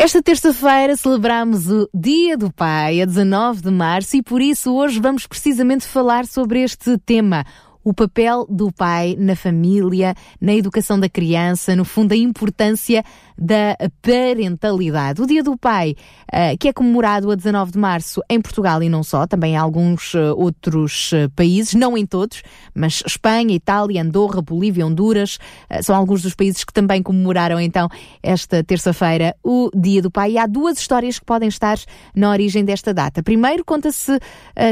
Esta terça-feira celebramos o Dia do Pai, a 19 de março, e por isso hoje vamos precisamente falar sobre este tema. O papel do pai na família, na educação da criança, no fundo, a importância da parentalidade. O Dia do Pai, uh, que é comemorado a 19 de março em Portugal e não só, também em alguns uh, outros uh, países, não em todos, mas Espanha, Itália, Andorra, Bolívia, Honduras, são alguns dos países que também comemoraram então esta terça-feira o Dia do Pai. E há duas histórias que podem estar na origem desta data. Primeiro, conta-se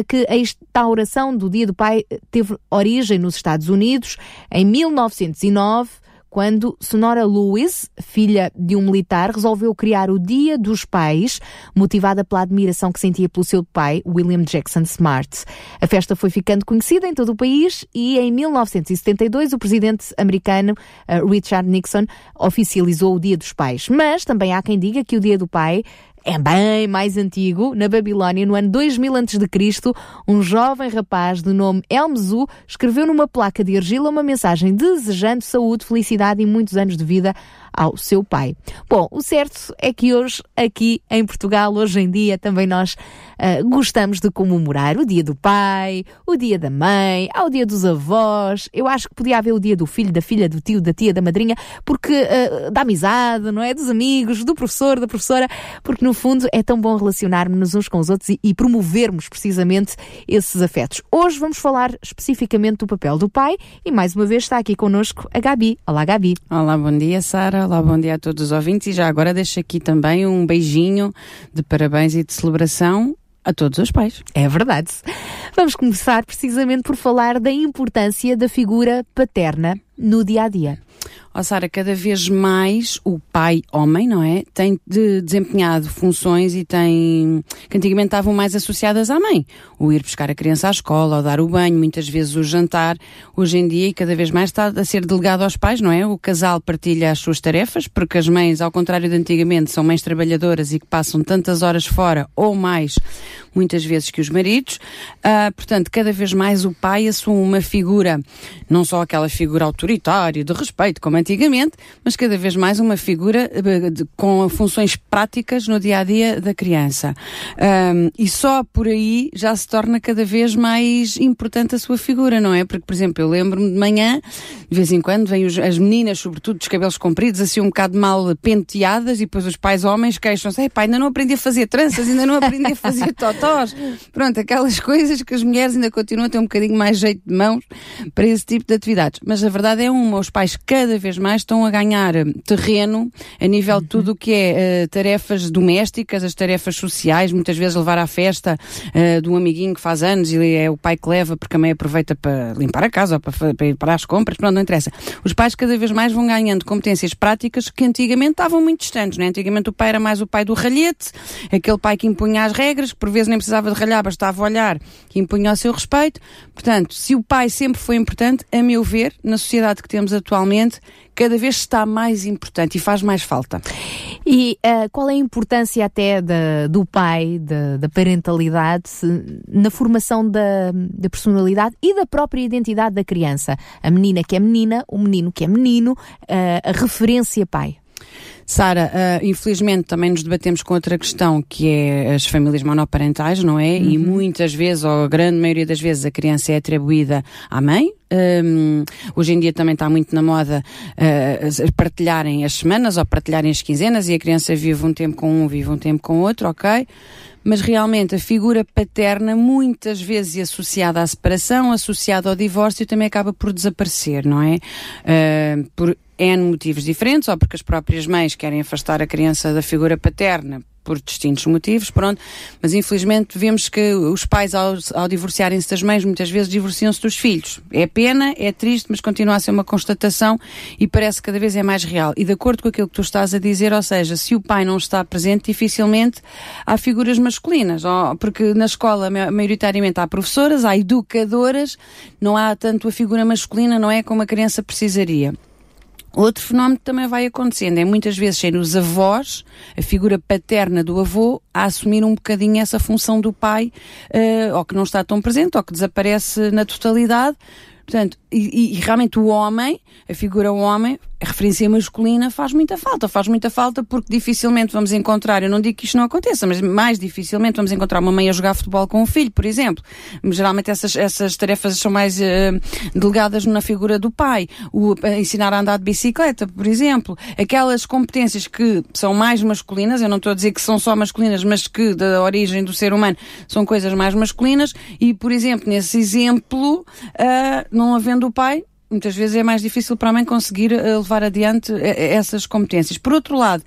que a instauração do Dia do Pai teve origem nos Estados Unidos em 1909 quando Sonora Lewis, filha de um militar, resolveu criar o Dia dos Pais, motivada pela admiração que sentia pelo seu pai, William Jackson Smart. A festa foi ficando conhecida em todo o país e em 1972 o presidente americano uh, Richard Nixon oficializou o Dia dos Pais. Mas também há quem diga que o Dia do Pai é bem mais antigo. Na Babilónia, no ano 2000 a.C., um jovem rapaz de nome Elmzu escreveu numa placa de argila uma mensagem desejando saúde, felicidade e muitos anos de vida ao seu pai. Bom, o certo é que hoje, aqui em Portugal, hoje em dia, também nós uh, gostamos de comemorar o dia do pai, o dia da mãe, ao dia dos avós. Eu acho que podia haver o dia do filho, da filha, do tio, da tia, da madrinha, porque uh, da amizade, não é? Dos amigos, do professor, da professora, porque no fundo é tão bom relacionarmos uns com os outros e, e promovermos precisamente esses afetos. Hoje vamos falar especificamente do papel do pai e mais uma vez está aqui connosco a Gabi. Olá, Gabi. Olá, bom dia, Sara. Olá, bom dia a todos os ouvintes e já agora deixo aqui também um beijinho de parabéns e de celebração a todos os pais. É verdade. Vamos começar precisamente por falar da importância da figura paterna no dia a dia. Ó oh, Sara, cada vez mais o pai homem, não é? Tem de, desempenhado funções e tem que antigamente estavam mais associadas à mãe. O ir buscar a criança à escola, ou dar o banho, muitas vezes o jantar. Hoje em dia, e cada vez mais está a ser delegado aos pais, não é? O casal partilha as suas tarefas, porque as mães, ao contrário de antigamente, são mães trabalhadoras e que passam tantas horas fora ou mais, muitas vezes que os maridos. Uh, portanto, cada vez mais o pai assume uma figura, não só aquela figura autoritária, de respeito, como antigamente, mas cada vez mais uma figura eh, com funções práticas no dia a dia da criança. Um, e só por aí já se torna cada vez mais importante a sua figura, não é? Porque, por exemplo, eu lembro-me de manhã, de vez em quando, vêm os, as meninas, sobretudo dos cabelos compridos, assim um bocado mal penteadas, e depois os pais homens queixam-se: Ei, pai, ainda não aprendi a fazer tranças, ainda não aprendi a fazer totós. Pronto, aquelas coisas que as mulheres ainda continuam a ter um bocadinho mais jeito de mãos para esse tipo de atividades. Mas a verdade é uma, os pais cada vez mais estão a ganhar eh, terreno a nível de tudo o que é uh, tarefas domésticas, as tarefas sociais, muitas vezes levar à festa uh, de um amiguinho que faz anos e é o pai que leva porque a mãe aproveita para limpar a casa ou para, para ir para as compras, pronto, não interessa. Os pais cada vez mais vão ganhando competências práticas que antigamente estavam muito distantes, né? Antigamente o pai era mais o pai do ralhete, aquele pai que impunha as regras, que por vezes nem precisava de ralhar, bastava olhar, que impunha o seu respeito. Portanto, se o pai sempre foi importante, a meu ver, na sociedade que temos atualmente, cada vez está mais importante e faz mais falta. E uh, qual é a importância até da, do pai, da, da parentalidade, na formação da, da, personalidade e da própria identidade da criança? A menina que é menina, o menino que é menino, uh, a referência pai. Sara, uh, infelizmente também nos debatemos com outra questão que é as famílias monoparentais, não é? Uhum. E muitas vezes, ou a grande maioria das vezes, a criança é atribuída à mãe. Um, hoje em dia também está muito na moda uh, partilharem as semanas ou partilharem as quinzenas e a criança vive um tempo com um, vive um tempo com outro, ok? mas realmente a figura paterna, muitas vezes associada à separação, associada ao divórcio, também acaba por desaparecer, não é? Uh, por N motivos diferentes, ou porque as próprias mães querem afastar a criança da figura paterna por distintos motivos, pronto, mas infelizmente vemos que os pais, ao, ao divorciarem-se das mães, muitas vezes divorciam-se dos filhos. É pena, é triste, mas continua a ser uma constatação e parece que cada vez é mais real. E de acordo com aquilo que tu estás a dizer, ou seja, se o pai não está presente, dificilmente há figuras masculinas, porque na escola maioritariamente há professoras, há educadoras, não há tanto a figura masculina, não é como a criança precisaria. Outro fenómeno que também vai acontecendo é muitas vezes serem os avós, a figura paterna do avô, a assumir um bocadinho essa função do pai, uh, ou que não está tão presente, ou que desaparece na totalidade. Portanto, e, e, realmente o homem, a figura homem, a referência masculina faz muita falta. Faz muita falta porque dificilmente vamos encontrar, eu não digo que isto não aconteça, mas mais dificilmente vamos encontrar uma mãe a jogar futebol com um filho, por exemplo. Geralmente essas, essas tarefas são mais uh, delegadas na figura do pai. O, uh, ensinar a andar de bicicleta, por exemplo. Aquelas competências que são mais masculinas, eu não estou a dizer que são só masculinas, mas que da origem do ser humano são coisas mais masculinas. E, por exemplo, nesse exemplo, uh, não havendo o pai, muitas vezes é mais difícil para a mãe conseguir eh, levar adiante eh, essas competências. Por outro lado,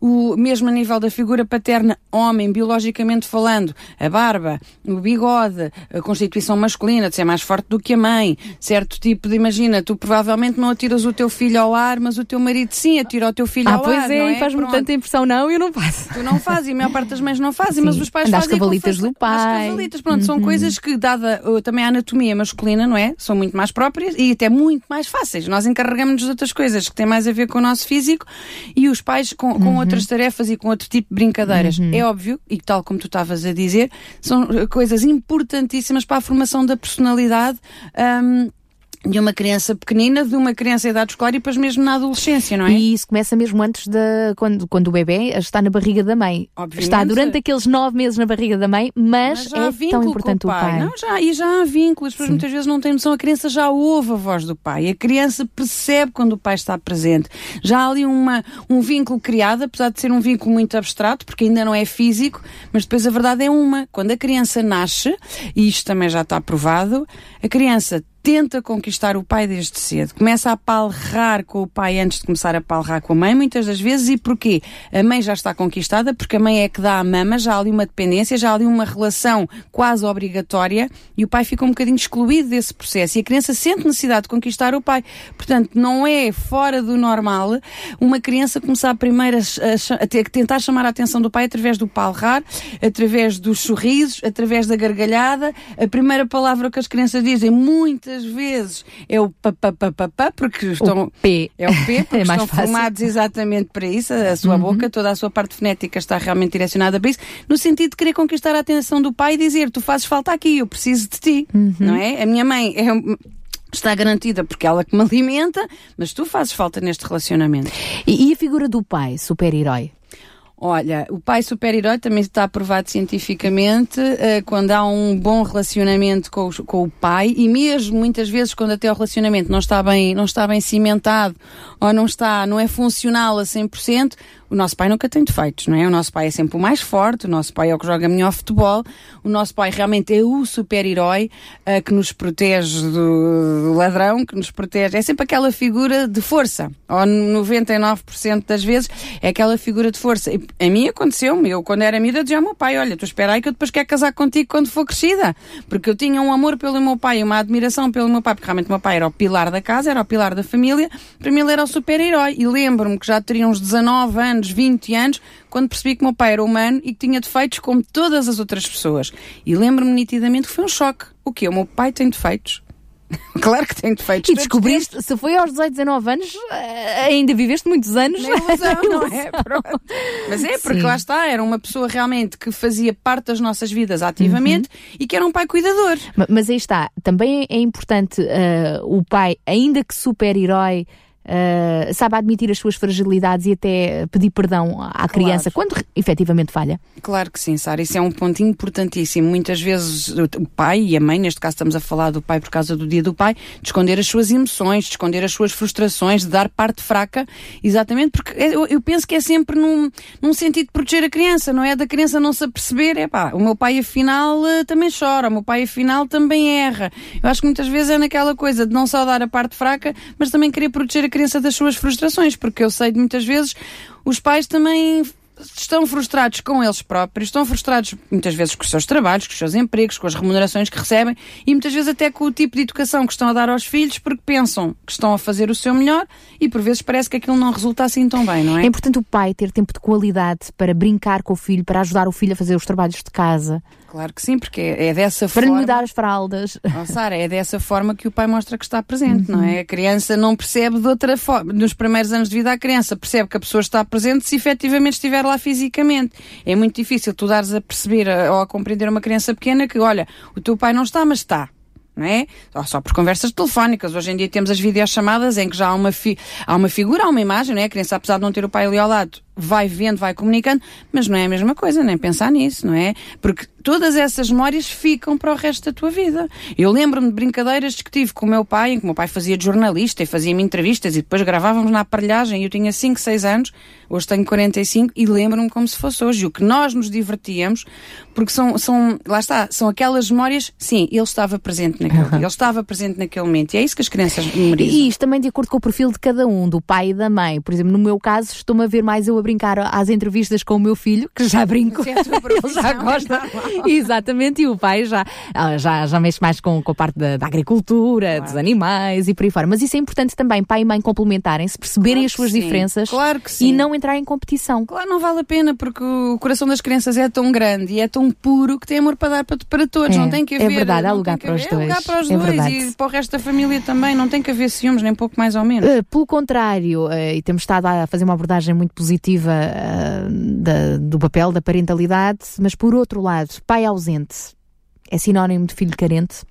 o mesmo a nível da figura paterna, homem, biologicamente falando, a barba, o bigode, a constituição masculina, de ser mais forte do que a mãe, certo tipo de, imagina, tu provavelmente não atiras o teu filho ao ar, mas o teu marido sim atira o teu filho ah, ao pois ar. é, é? faz-me tanta impressão, não, eu não faço. Tu não fazes, e a maior parte das mães não fazem, sim. mas os pais fazem. As cavalitas do pai. As cavalitas, pronto, uhum. são coisas que, dada também a anatomia masculina, não é? São muito mais próprias e até muito mais fáceis. Nós encarregamos-nos de outras coisas que têm mais a ver com o nosso físico e os pais com, com uhum. outras tarefas e com outro tipo de brincadeiras. Uhum. É óbvio, e tal como tu estavas a dizer, são coisas importantíssimas para a formação da personalidade. Um, de uma criança pequenina, de uma criança em idade escolar e depois mesmo na adolescência, não é? E isso começa mesmo antes da. quando, quando o bebê está na barriga da mãe. Obviamente. Está durante aqueles nove meses na barriga da mãe, mas, mas é tão importante o pai. o pai. Não, já, e já há vínculos, depois muitas vezes não tem noção, a criança já ouve a voz do pai, a criança percebe quando o pai está presente. Já há ali uma, um vínculo criado, apesar de ser um vínculo muito abstrato, porque ainda não é físico, mas depois a verdade é uma. Quando a criança nasce, e isto também já está provado, a criança tenta conquistar o pai desde cedo. Começa a palrar com o pai antes de começar a palrar com a mãe, muitas das vezes. E porquê? A mãe já está conquistada, porque a mãe é que dá a mama, já há ali uma dependência, já há ali uma relação quase obrigatória e o pai fica um bocadinho excluído desse processo. E a criança sente necessidade de conquistar o pai. Portanto, não é fora do normal uma criança começar primeiro a, a, a tentar chamar a atenção do pai através do palrar, através dos sorrisos, através da gargalhada. A primeira palavra que as crianças dizem, muitas muitas vezes é o papapapapá, porque estão. O P. É o P, porque é estão fácil. formados exatamente para isso. A sua uhum. boca, toda a sua parte fonética está realmente direcionada para isso, no sentido de querer conquistar a atenção do pai e dizer: Tu fazes falta aqui, eu preciso de ti. Uhum. Não é? A minha mãe é está garantida porque ela que me alimenta, mas tu fazes falta neste relacionamento. E, e a figura do pai, super-herói? Olha, o pai super-herói também está provado cientificamente uh, quando há um bom relacionamento com o, com o pai e mesmo muitas vezes quando até o relacionamento não está bem, não está bem cimentado ou não está, não é funcional a 100%, o nosso pai nunca tem defeitos, não é? O nosso pai é sempre o mais forte, o nosso pai é o que joga melhor futebol, o nosso pai realmente é o super-herói uh, que nos protege do, ladrão, que nos protege. É sempre aquela figura de força, ou 99% das vezes é aquela figura de força. E a mim aconteceu-me, eu quando era amiga dizia ao meu pai: Olha, tu espera aí que eu depois quero casar contigo quando for crescida, porque eu tinha um amor pelo meu pai, uma admiração pelo meu pai, porque realmente o meu pai era o pilar da casa, era o pilar da família, para mim ele era o super-herói. E lembro-me que já teria uns 19 anos anos, 20 anos, quando percebi que o meu pai era humano e que tinha defeitos como todas as outras pessoas. E lembro-me nitidamente que foi um choque. O quê? O meu pai tem defeitos? claro que tem defeitos. E descobriste, se foi aos 18, 19 anos, eh, ainda viveste muitos anos. Na ilusão, não é? Pronto. Mas é, porque Sim. lá está, era uma pessoa realmente que fazia parte das nossas vidas ativamente uhum. e que era um pai cuidador. Mas aí está, também é importante uh, o pai, ainda que super-herói, uh, sabe admitir as suas fragilidades e até pedir perdão à claro. criança quando efetivamente falha? Claro que sim, Sara. Isso é um ponto importantíssimo. Muitas vezes o pai e a mãe, neste caso estamos a falar do pai por causa do dia do pai, de esconder as suas emoções, de esconder as suas frustrações, de dar parte fraca, exatamente porque é, eu, eu penso que é sempre num, num sentido de proteger a criança, não é? Da criança não se aperceber, é pá, o meu pai afinal eh, também chora, o meu pai afinal também erra. Eu acho que muitas vezes é naquela coisa de não só dar a parte fraca, mas também querer proteger a crença das suas frustrações, porque eu sei de muitas vezes os pais também estão frustrados com eles próprios, estão frustrados muitas vezes com os seus trabalhos, com os seus empregos, com as remunerações que recebem e muitas vezes até com o tipo de educação que estão a dar aos filhos porque pensam que estão a fazer o seu melhor e por vezes parece que aquilo não resulta assim tão bem, não é? É importante o pai ter tempo de qualidade para brincar com o filho, para ajudar o filho a fazer os trabalhos de casa. Claro que sim, porque é, é dessa para forma. lhe dar as fraldas. Oh, Sara, é dessa forma que o pai mostra que está presente, uhum. não é? A criança não percebe de outra forma. Nos primeiros anos de vida, a criança percebe que a pessoa está presente se efetivamente estiver lá fisicamente. É muito difícil tu dares a perceber ou a compreender uma criança pequena que, olha, o teu pai não está, mas está não é? Só por conversas telefónicas. Hoje em dia temos as videochamadas em que já há uma, há uma figura, há uma imagem, não é? A criança, apesar de não ter o pai ali ao lado, vai vendo, vai comunicando, mas não é a mesma coisa, nem pensar nisso, não é? Porque todas essas memórias ficam para o resto da tua vida. Eu lembro-me de brincadeiras que tive com o meu pai, em que o meu pai fazia de jornalista e fazia-me entrevistas e depois gravávamos na aparelhagem. Eu tinha 5, 6 anos, hoje tenho 45 e lembro-me como se fosse hoje. E o que nós nos divertíamos, porque são, são, lá está, são aquelas memórias, sim, ele estava presente naquele dia, ele estava presente naquele momento e é isso que as crianças memorizam. E isto também de acordo com o perfil de cada um, do pai e da mãe. Por exemplo, no meu caso, estou-me a ver mais eu a brincar às entrevistas com o meu filho, que já brinco, é ele já gosta. Exatamente, e o pai já, ah, já, já mexe mais com, com a parte da, da agricultura, claro. dos animais e por aí fora. Mas isso é importante também, pai e mãe complementarem-se, perceberem claro as suas sim. diferenças claro que sim. e não entrar em competição. Claro, não vale a pena, porque o coração das crianças é tão grande e é tão puro que tem amor para dar para, para todos. É, não tem que haver. É verdade, há lugar para os dois. É lugar para os é dois verdade. e para o resto da família também. Não tem que haver ciúmes, nem pouco mais ou menos. Uh, pelo contrário, uh, e temos estado a fazer uma abordagem muito positiva uh, da, do papel da parentalidade, mas por outro lado, pai ausente é sinónimo de filho carente?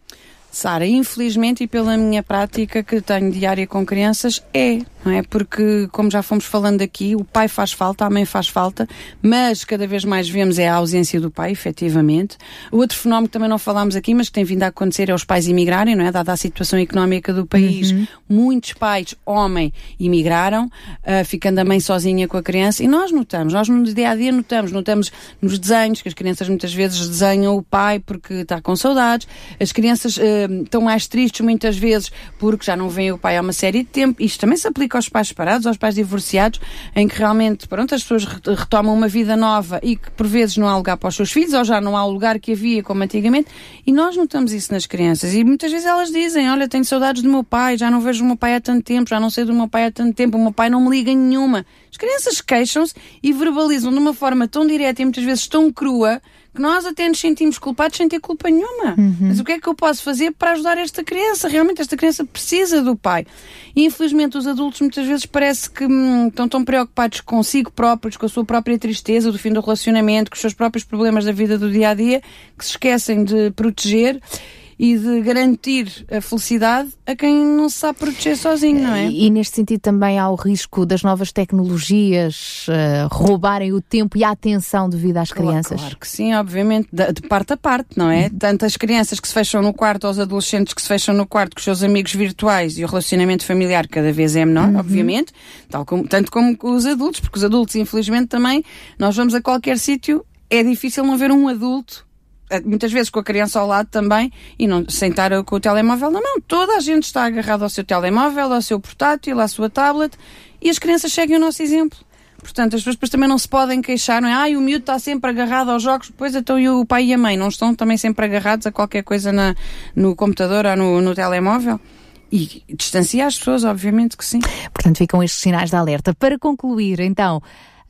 Sara, infelizmente e pela minha prática que tenho diária com crianças, é, não é? Porque, como já fomos falando aqui, o pai faz falta, a mãe faz falta, mas cada vez mais vemos é a ausência do pai, efetivamente. O outro fenómeno que também não falámos aqui, mas que tem vindo a acontecer é os pais imigrarem, não é? Dada a situação económica do país, Uhum. muitos pais, homem, imigraram, uh, ficando a mãe sozinha com a criança, e nós notamos, nós no dia a dia notamos, notamos nos desenhos, que as crianças muitas vezes desenham o pai porque está com saudades, as crianças uh, estão mais tristes muitas vezes porque já não vêm o pai há uma série de tempo. Isto também se aplica aos pais separados, aos pais divorciados, em que realmente, pronto, as pessoas retomam uma vida nova e que por vezes não há lugar para os seus filhos ou já não há o lugar que havia como antigamente. E nós notamos isso nas crianças. E muitas vezes elas dizem, olha, tenho saudades do meu pai, já não vejo o meu pai há tanto tempo, já não sei do meu pai há tanto tempo, o meu pai não me liga nenhuma. As crianças queixam-se e verbalizam de uma forma tão direta e muitas vezes tão crua que nós até nos sentimos culpados sem ter culpa nenhuma. Uhum. Mas o que é que eu posso fazer para ajudar esta criança? Realmente esta criança precisa do pai. E infelizmente os adultos muitas vezes parece que hum, estão tão preocupados consigo próprios, com a sua própria tristeza do fim do relacionamento, com os seus próprios problemas da vida do dia a dia, que se esquecem de proteger e de garantir a felicidade a quem não se sabe proteger sozinho, não é? E, e neste sentido também há o risco das novas tecnologias uh, roubarem o tempo e a atenção devido às Claro, crianças. Claro que sim, obviamente, de, de parte a parte, não é? Tanto as crianças que se fecham no quarto, aos adolescentes que se fecham no quarto com os seus amigos virtuais e o relacionamento familiar cada vez é menor, obviamente, tal como, tanto como com os adultos, porque os adultos, infelizmente, também, nós vamos a qualquer sítio, é difícil não ver um adulto muitas vezes com a criança ao lado também e não sem estar com o telemóvel na mão. Toda a gente está agarrada ao seu telemóvel, ao seu portátil, à sua tablet e as crianças seguem o nosso exemplo. Portanto, as pessoas também não se podem queixar, não é? Ai, o miúdo está sempre agarrado aos jogos, pois então e o pai e a mãe não estão também sempre agarrados a qualquer coisa na, no computador ou no, no telemóvel? E distanciar as pessoas, obviamente que sim. Portanto, ficam estes sinais de alerta. Para concluir, então,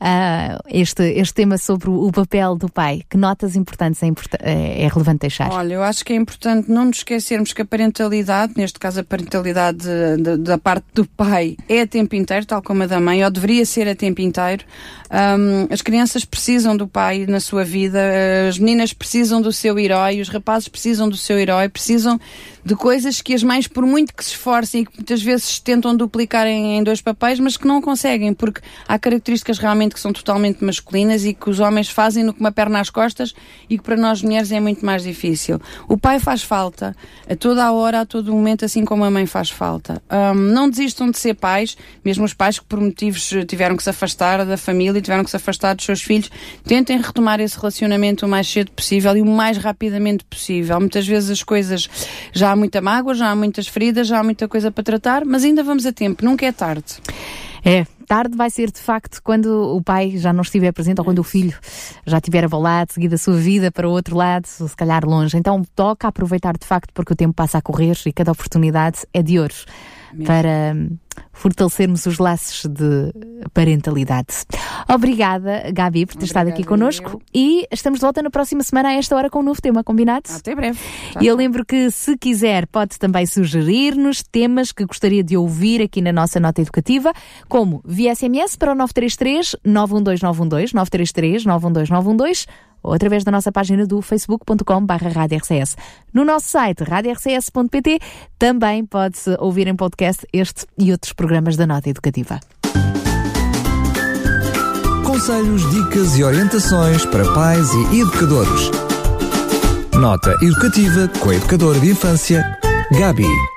ah, este, este tema sobre o, papel do pai, que notas importantes é, importa- é, é relevante deixar? Olha, eu acho que é importante não nos esquecermos que a parentalidade, neste caso a parentalidade de- de- da parte do pai, é a tempo inteiro, tal como a da mãe, ou deveria ser a tempo inteiro. Ahm, as crianças precisam do pai na sua vida, as meninas precisam do seu herói, os rapazes precisam do seu herói, precisam de coisas que as mães, por muito que se esforcem e que muitas vezes tentam duplicar em, em dois papéis, mas que não conseguem, porque há características realmente que são totalmente masculinas e que os homens fazem no com uma perna às costas e que para nós mulheres é muito mais difícil. O pai faz falta a toda a hora, a todo momento, assim como a mãe faz falta. Ahm, não desistam de ser pais, mesmo os pais que por motivos tiveram que se afastar da família e tiveram que se afastar dos seus filhos, tentem retomar esse relacionamento o mais cedo possível e o mais rapidamente possível. Muitas vezes as coisas já Já há muita mágoa, já há muitas feridas, já há muita coisa para tratar, mas ainda vamos a tempo, nunca é tarde. É, tarde vai ser de facto quando o pai já não estiver presente ou quando o filho já tiver abalado, seguido a sua vida para o outro lado, se calhar longe. Então toca aproveitar de facto porque o tempo passa a correr e cada oportunidade é de ouro para fortalecermos os laços de parentalidade. Obrigada, Gabi, por ter Obrigada, estado aqui connosco eu. e estamos de volta na próxima semana a esta hora com um novo tema, combinado? Até breve. E eu lembro que, se quiser, pode também sugerir-nos temas que gostaria de ouvir aqui na nossa nota educativa, como via SMS para o 933 912 933 912 ou através da nossa página do facebook.com.br. No nosso site radiorcs.pt também pode-se ouvir em podcast este e outros programas da Nota Educativa. Conselhos, dicas e orientações para pais e educadores. Nota Educativa com a Educadora de Infância, Gabi.